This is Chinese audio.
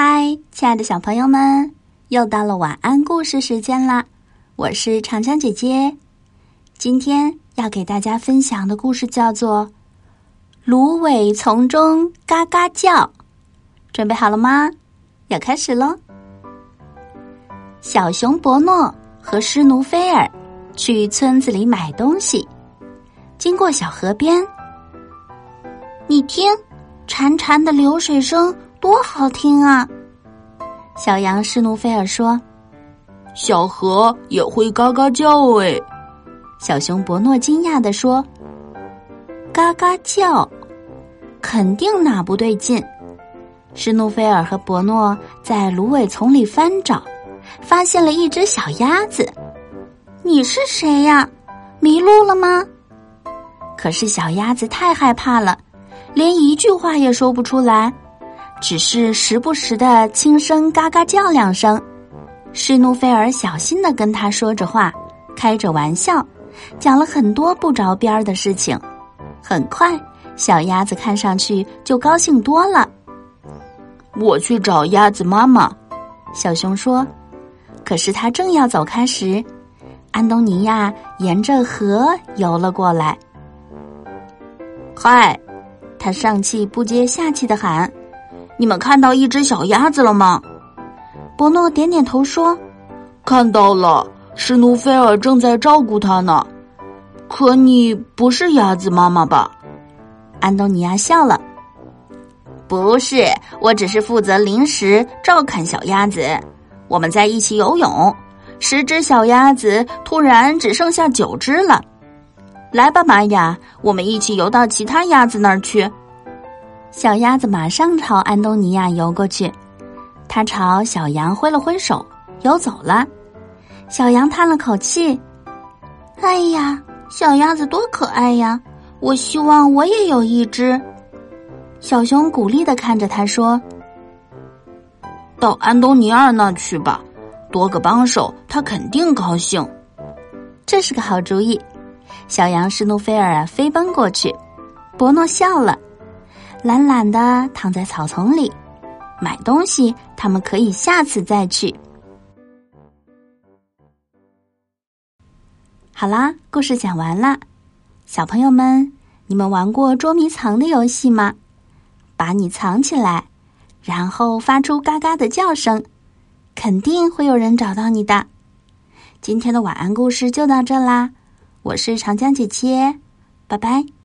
嗨，亲爱的小朋友们，又到了晚安故事时间啦！我是长江姐姐，今天要给大家分享的故事叫做《芦苇丛中嘎嘎叫》，准备好了吗？要开始喽！小熊伯诺和施奴菲尔去村子里买东西，经过小河边，你听，潺潺的流水声。多好听啊！小羊施努菲尔说：“小河也会嘎嘎叫哎。”小熊伯诺惊讶地说：“嘎嘎叫，肯定哪不对劲。”施努菲尔和伯诺在芦苇丛里翻找，发现了一只小鸭子。“你是谁呀？迷路了吗？”可是小鸭子太害怕了，连一句话也说不出来。只是时不时的轻声嘎嘎叫两声，施努菲尔小心的跟他说着话，开着玩笑，讲了很多不着边儿的事情。很快，小鸭子看上去就高兴多了。我去找鸭子妈妈，小熊说。可是他正要走开时，安东尼亚沿着河游了过来。嗨，他上气不接下气的喊。你们看到一只小鸭子了吗？伯诺点点头说：“看到了，施努菲尔正在照顾它呢。可你不是鸭子妈妈吧？”安东尼亚笑了：“不是，我只是负责临时照看小鸭子。我们在一起游泳，十只小鸭子突然只剩下九只了。来吧，玛雅，我们一起游到其他鸭子那儿去。”小鸭子马上朝安东尼亚游过去，它朝小羊挥了挥手，游走了。小羊叹了口气：“哎呀，小鸭子多可爱呀！我希望我也有一只。”小熊鼓励的看着他说：“到安东尼亚那去吧，多个帮手，他肯定高兴。”这是个好主意。小羊施努菲尔啊，飞奔过去，伯诺笑了。懒懒的躺在草丛里，买东西，他们可以下次再去。好啦，故事讲完了，小朋友们，你们玩过捉迷藏的游戏吗？把你藏起来，然后发出嘎嘎的叫声，肯定会有人找到你的。今天的晚安故事就到这啦，我是长江姐姐，拜拜。